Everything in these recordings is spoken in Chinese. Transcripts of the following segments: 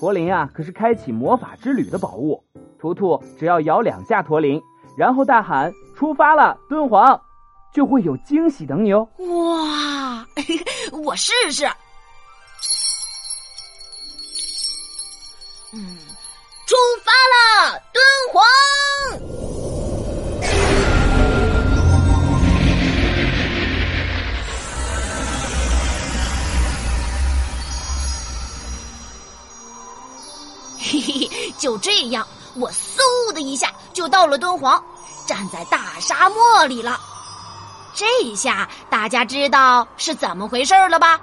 驼铃啊，可是开启魔法之旅的宝物。图图只要摇两下驼铃，然后大喊“出发了，敦煌”，就会有惊喜等你哦。哇，我试试。嗯，出发了，嘿嘿，就这样，我嗖的一下就到了敦煌，站在大沙漠里了。这一下大家知道是怎么回事了吧？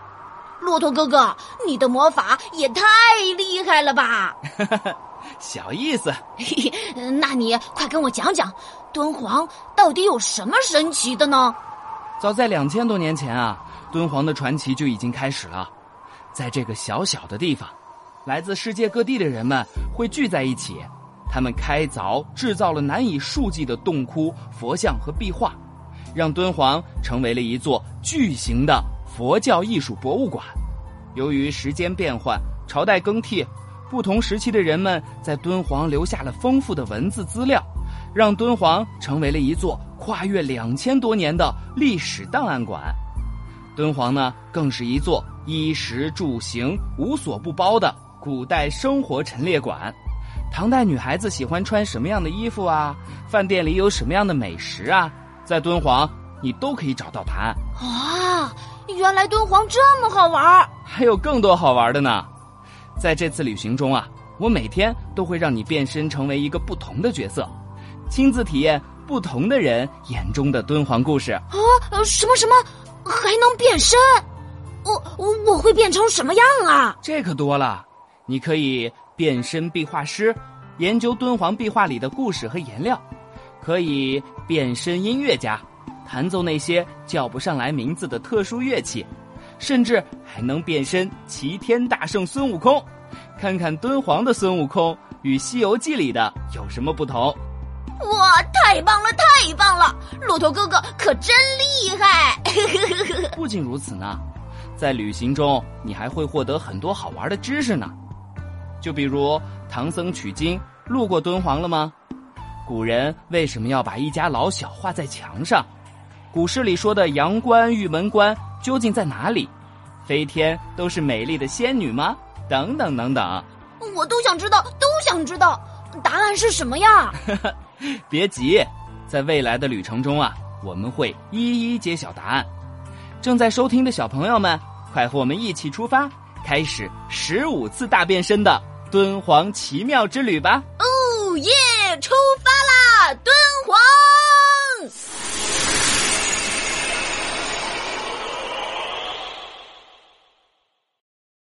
骆驼哥哥，你的魔法也太厉害了吧！小意思。嘿嘿，那你快跟我讲讲，敦煌到底有什么神奇的呢？早在两千多年前啊，敦煌的传奇就已经开始了，在这个小小的地方。来自世界各地的人们会聚在一起，他们开凿制造了难以数计的洞窟、佛像和壁画，让敦煌成为了一座巨型的佛教艺术博物馆。由于时间变换、朝代更替，不同时期的人们在敦煌留下了丰富的文字资料，让敦煌成为了一座跨越两千多年的历史档案馆。敦煌呢，更是一座衣食住行无所不包的。古代生活陈列馆，唐代女孩子喜欢穿什么样的衣服啊？饭店里有什么样的美食啊？在敦煌，你都可以找到答案。啊，原来敦煌这么好玩！还有更多好玩的呢。在这次旅行中啊，我每天都会让你变身成为一个不同的角色，亲自体验不同的人眼中的敦煌故事。啊，什么什么，还能变身？我我我会变成什么样啊？这可多了。你可以变身壁画师，研究敦煌壁画里的故事和颜料；可以变身音乐家，弹奏那些叫不上来名字的特殊乐器；甚至还能变身齐天大圣孙悟空，看看敦煌的孙悟空与《西游记》里的有什么不同。哇，太棒了，太棒了！骆驼哥哥可真厉害！不仅如此呢，在旅行中你还会获得很多好玩的知识呢。就比如唐僧取经路过敦煌了吗？古人为什么要把一家老小画在墙上？古诗里说的阳关、玉门关究竟在哪里？飞天都是美丽的仙女吗？等等等等，我都想知道，都想知道，答案是什么呀？别急，在未来的旅程中啊，我们会一一揭晓答案。正在收听的小朋友们，快和我们一起出发！开始十五次大变身的敦煌奇妙之旅吧！哦耶，出发啦，敦煌！